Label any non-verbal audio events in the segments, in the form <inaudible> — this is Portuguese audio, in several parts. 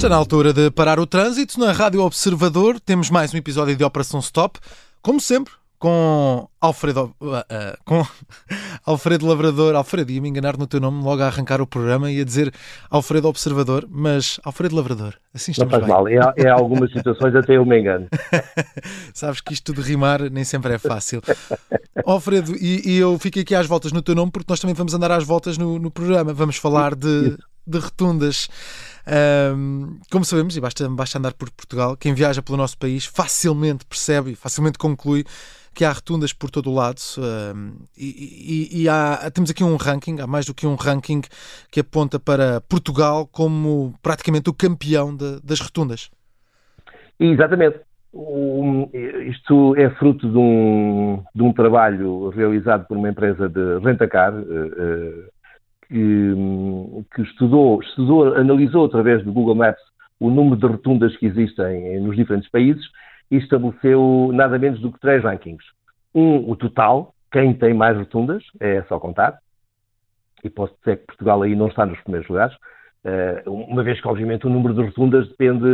Está na altura de parar o trânsito. Na Rádio Observador temos mais um episódio de Operação Stop, como sempre, com Alfredo, uh, uh, com <laughs> Alfredo Lavrador. Alfredo, ia me enganar no teu nome logo a arrancar o programa e a dizer Alfredo Observador, mas Alfredo Lavrador. Assim estamos Não faz bem. mal, em, em algumas situações até eu me engano. <laughs> Sabes que isto de rimar nem sempre é fácil. Alfredo, e, e, eu fiquei aqui às voltas no teu nome porque nós também vamos andar às voltas no, no programa. Vamos falar de, de rotundas. Um, como sabemos, e basta, basta andar por Portugal, quem viaja pelo nosso país facilmente percebe e facilmente conclui que há rotundas por todo o lado um, e, e, e há, temos aqui um ranking, há mais do que um ranking que aponta para Portugal como praticamente o campeão de, das rotundas. Exatamente. O, isto é fruto de um, de um trabalho realizado por uma empresa de rentacar uh, que, que, estudou, estudou, analisou através do Google Maps o número de rotundas que existem nos diferentes países e estabeleceu nada menos do que três rankings. Um, o total, quem tem mais rotundas, é só contar. E posso dizer que Portugal aí não está nos primeiros lugares, uma vez que, obviamente, o número de rotundas depende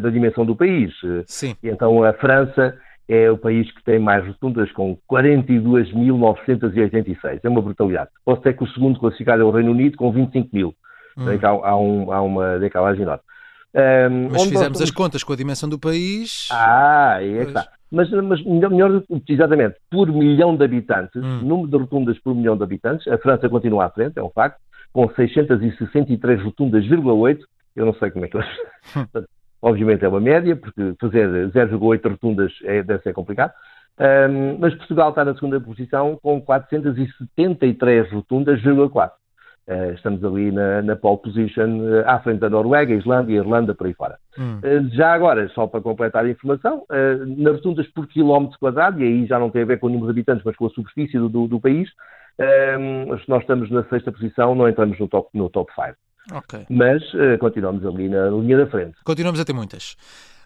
da dimensão do país. Sim. E então a França é o país que tem mais rotundas, com 42.986. É uma brutalidade. Posso dizer que o segundo classificado é o Reino Unido, com 25 mil. Hum. Há, há, um, há, uma decalagem enorme. Um, mas fizemos nós... as contas com a dimensão do país. Ah, aí é que está. Mas, mas melhor, exatamente, por milhão de habitantes, hum. número de rotundas por milhão de habitantes, a França continua à frente, é um facto, com 663 rotundas,8. Eu não sei como é que elas. <laughs> Obviamente é uma média, porque fazer 0,8 rotundas é, deve ser complicado. Um, mas Portugal está na segunda posição com 473 rotundas,4. Uh, estamos ali na, na pole position, uh, à frente da Noruega, Islândia, Irlanda, por aí fora. Hum. Uh, já agora, só para completar a informação, nas rotundas por quilómetro quadrado, e aí já não tem a ver com o número de habitantes, mas com a superfície do, do, do país, nós estamos na sexta posição, não entramos no top 5. No top five. Okay. Mas continuamos ali na linha da frente. Continuamos a ter muitas.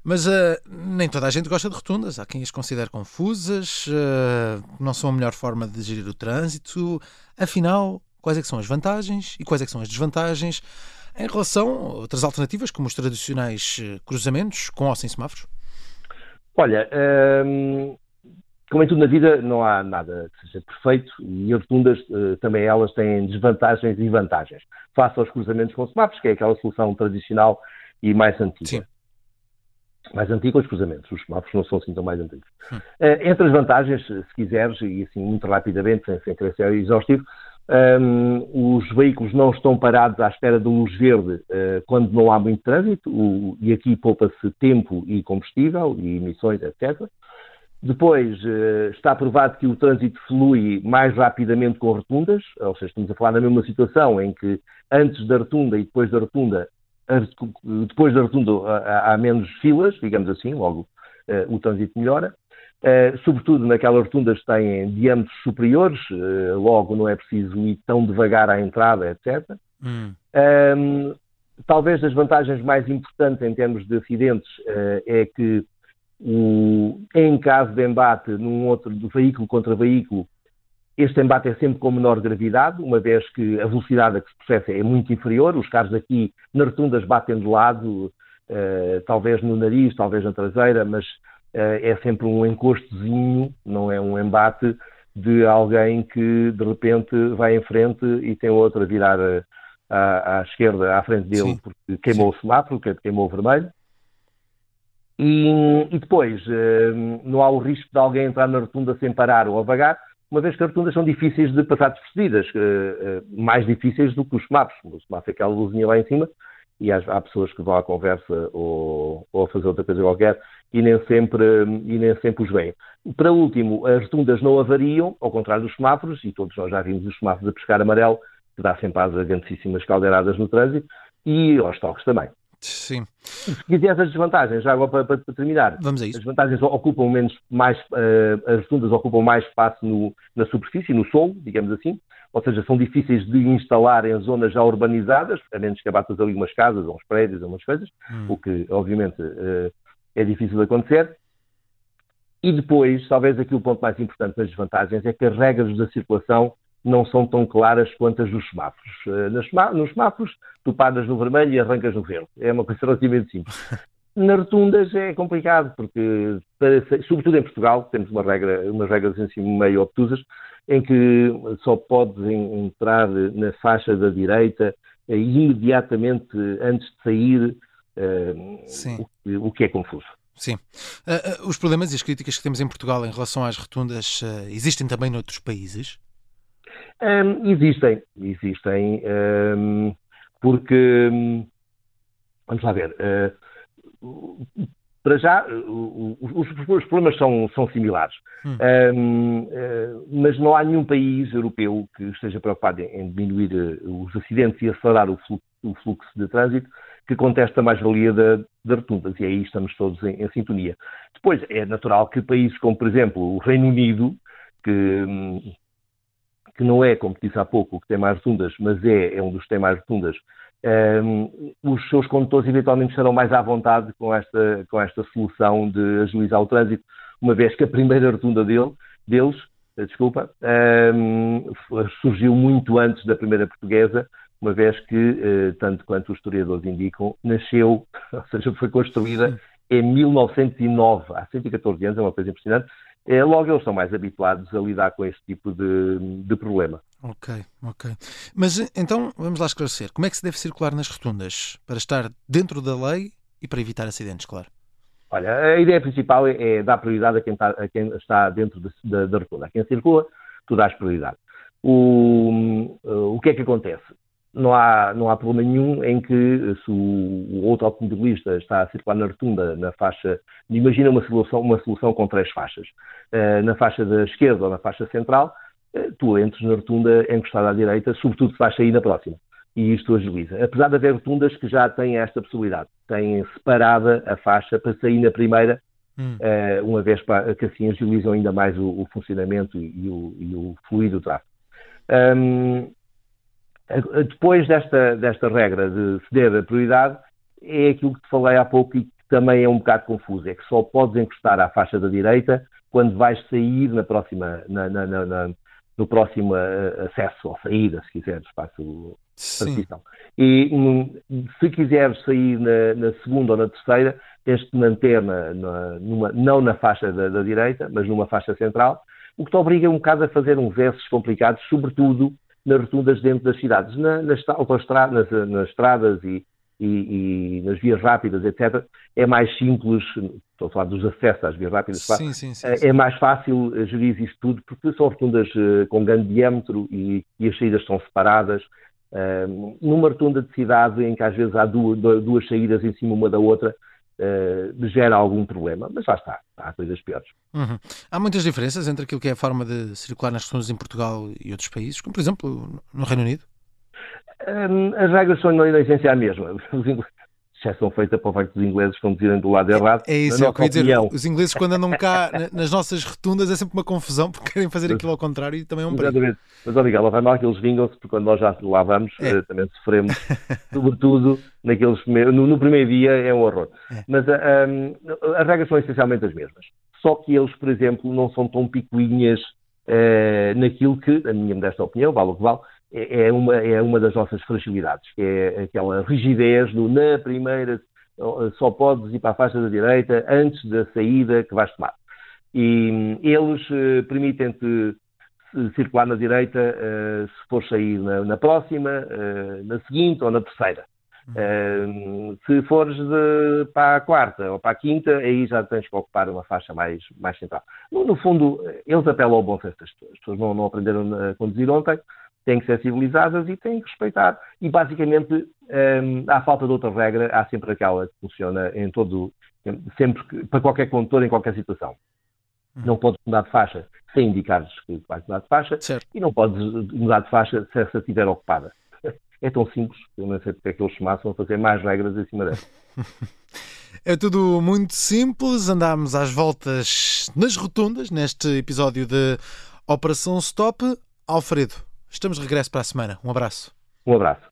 Mas uh, nem toda a gente gosta de rotundas. Há quem as considere confusas, uh, não são a melhor forma de gerir o trânsito. Afinal, quais é são as vantagens e quais é são as desvantagens em relação a outras alternativas, como os tradicionais cruzamentos com ou sem semáforos? Olha, hum, como em tudo na vida, não há nada que seja perfeito e as rotundas uh, também elas têm desvantagens e vantagens. Face aos cruzamentos com semáforos, que é aquela solução tradicional e mais antiga. Sim. Mais antiga os cruzamentos, os semáforos não são assim tão mais antigos. Hum. Uh, entre as vantagens, se quiseres, e assim muito rapidamente, sem, sem querer ser exaustivo, um, os veículos não estão parados à espera de luz verde uh, quando não há muito trânsito, o, e aqui poupa-se tempo e combustível e emissões, etc. Depois, eh, está provado que o trânsito flui mais rapidamente com rotundas, ou seja, estamos a falar na mesma situação em que antes da rotunda e depois da rotunda, depois da rotunda há menos filas, digamos assim, logo eh, o trânsito melhora. Eh, sobretudo naquelas rotundas que têm diâmetros superiores, logo não é preciso ir tão devagar à entrada, etc. Hum. Um, talvez as vantagens mais importantes em termos de acidentes é que o, em caso de embate num outro do veículo contra veículo, este embate é sempre com menor gravidade, uma vez que a velocidade a que se processa é muito inferior. Os carros aqui na rotundas batem de lado, uh, talvez no nariz, talvez na traseira, mas uh, é sempre um encostozinho, não é um embate de alguém que de repente vai em frente e tem outro a virar eh, à, à esquerda, à frente dele, Sim. porque queimou Sim. o semáforo, queimou o vermelho. E, e depois, uh, não há o risco de alguém entrar na rotunda sem parar ou a vagar, uma vez que as rotundas são difíceis de passar despercebidas, mais difíceis do que os semáforos. O semáforo é aquela luzinha lá em cima e há, há, pessoas que vão à conversa ou, ou, a fazer outra coisa qualquer e nem, sempre, e nem sempre os veem. Para último, as rotundas não avariam, ao contrário dos semáforos, e todos nós já vimos os semáforos a pescar amarelo, que dá sempre às grandíssimas caldeiradas no trânsito, e aos toques também. Sim. Se quiseres as desvantagens, já agora para, para, terminar. Vamos a isso. As vantagens ocupam menos, mais, uh, as rotundas ocupam mais espaço no, na superfície, no solo, digamos assim, ou seja, são difíceis de instalar em zonas já urbanizadas, a menos que abatas ali umas casas, ou uns prédios, ou umas coisas, hum. o que, obviamente, uh, é difícil de acontecer. E depois, talvez aqui o ponto mais importante das desvantagens é que as regras da circulação não são tão claras quanto as dos semáforos. Uh, nos semáforos, tu paras no vermelho e arrancas no verde. É uma coisa relativamente simples. <laughs> Nas rotundas é complicado, porque, sobretudo em Portugal, temos uma regra, umas regras assim meio obtusas, em que só podes entrar na faixa da direita eh, imediatamente antes de sair, uh, o, o, que é confuso. Sim. Uh, uh, os problemas e as críticas que temos em Portugal em relação às rotundas existem também noutros países? Um, existem, existem, um, porque, um, vamos lá ver, para já, os, os, problemas são, são similares, hum. um, uh, mas não há nenhum país europeu que esteja preocupado em, em diminuir uh, os acidentes e acelerar o fluxo, o fluxo de trânsito que contesta a mais-valia das da rotundas, e aí estamos todos em, em, sintonia. Depois, é natural que países como, por exemplo, o Reino Unido, que, que não é, como disse há pouco, o que tem mais rotundas, mas é, é um dos que tem mais rotundas, um, os seus condutores eventualmente estarão mais à vontade com esta, com esta solução de agilizar o trânsito, uma vez que a primeira rotunda dele, deles, eh, desculpa, um, surgiu muito antes da primeira portuguesa, uma vez que, uh, tanto quanto os historiadores indicam, nasceu, <laughs> ou seja, foi construída em 1909, há 114 anos, é uma coisa impressionante, é, logo eles estão mais habituados a lidar com esse tipo de, de problema. Ok, ok. Mas então vamos lá esclarecer. Como é que se deve circular nas rotundas para estar dentro da lei e para evitar acidentes, claro? Olha, a ideia principal é, é dar prioridade a quem está, a quem está dentro de, da, da rotunda. A quem circula, tu dás prioridade. O, o que é que acontece? Não há, não há problema nenhum em que se o, outro automobilista está a circular na rotunda, na faixa, imagina uma solução, uma solução com três faixas, uh, na faixa da esquerda ou na faixa central, uh, tu entres na rotunda encostada à direita, sobretudo se vais sair na próxima. E isto agiliza. Apesar de haver rotundas que já têm esta possibilidade, têm separada a faixa para sair na primeira, hum. uh, uma vez que assim agilizam ainda mais o, o funcionamento e, e, o, e o fluido do tráfego. Um, depois desta, desta regra de ceder a prioridade, é aquilo que te falei há pouco e que também é um bocado confuso, é que só podes encostar à faixa da direita quando vais sair na próxima, na, na, na, no próximo eh, acesso ou saída, se quiseres, faço transição. E hum, se quiseres sair na, segunda ou na terceira, tens de manter numa, não na faixa da, da, direita, mas numa faixa central, o que te obriga um bocado a fazer uns versos complicados, sobretudo nas rotundas dentro das cidades. Na, nas, nas, nas estradas e, e, e, nas vias rápidas, etc., é mais simples, estou a falar dos acessos às vias rápidas, sim, sim, sim, é, é, mais fácil gerir isso tudo, porque são rotundas uh, com grande diâmetro e, e, as saídas são separadas. Uh, numa rotunda de cidade em que às vezes há duas, duas saídas em cima uma da outra, uh, gera algum problema, mas já está, há coisas piores. Uhum. Há muitas diferenças entre aquilo que é a forma de circular nas rotundas em Portugal e outros países, como por exemplo no Reino Unido? Um, as regras são na essência a mesma. <laughs> exceção feita para o facto dos ingleses conduzirem do lado errado. É, é isso, é eu queria dizer. Os ingleses, quando andam cá nas nossas rotundas, é sempre uma confusão porque querem fazer aquilo ao contrário e também é um perigo. Exatamente. Mas, obrigado, lá vai mal que eles vingam-se, porque quando nós já lá vamos, é. Eh, também sofremos, <laughs> sobretudo naqueles no, no, primeiro dia, é um horror. É. Mas eh, um, as regras são essencialmente as mesmas. Só que eles, por exemplo, não são tão picuinhas uh, naquilo que, na minha modesta opinião, vale o que vale, é, é uma, é uma das nossas fragilidades, que é aquela rigidez do na primeira só podes ir para a faixa da direita antes da saída que vais tomar. E eles uh, permitem-te circular na direita uh, se for sair na, na próxima, uh, na seguinte ou na terceira. Uh, se fores de, para a quarta ou para a quinta, aí já tens que ocupar uma faixa mais, mais central. No, no fundo, eles apelam ao bom senso das pessoas. As pessoas não, não aprenderam a conduzir ontem, têm que ser civilizadas e têm que respeitar. E basicamente, um, à falta de outra regra, há sempre aquela que funciona em todo, sempre para qualquer condutor, em qualquer situação. Hum. Não podes mudar de faixa sem indicares que vais mudar de faixa certo. e não podes mudar de faixa se essa estiver ocupada. É tão simples, eu não sei porque é que eles chamassem a fazer mais regras em cima dela. <laughs> É tudo muito simples, andámos às voltas nas rotundas neste episódio de Operação Stop. Alfredo, Estamos de regresso para a semana. Um abraço. Um abraço.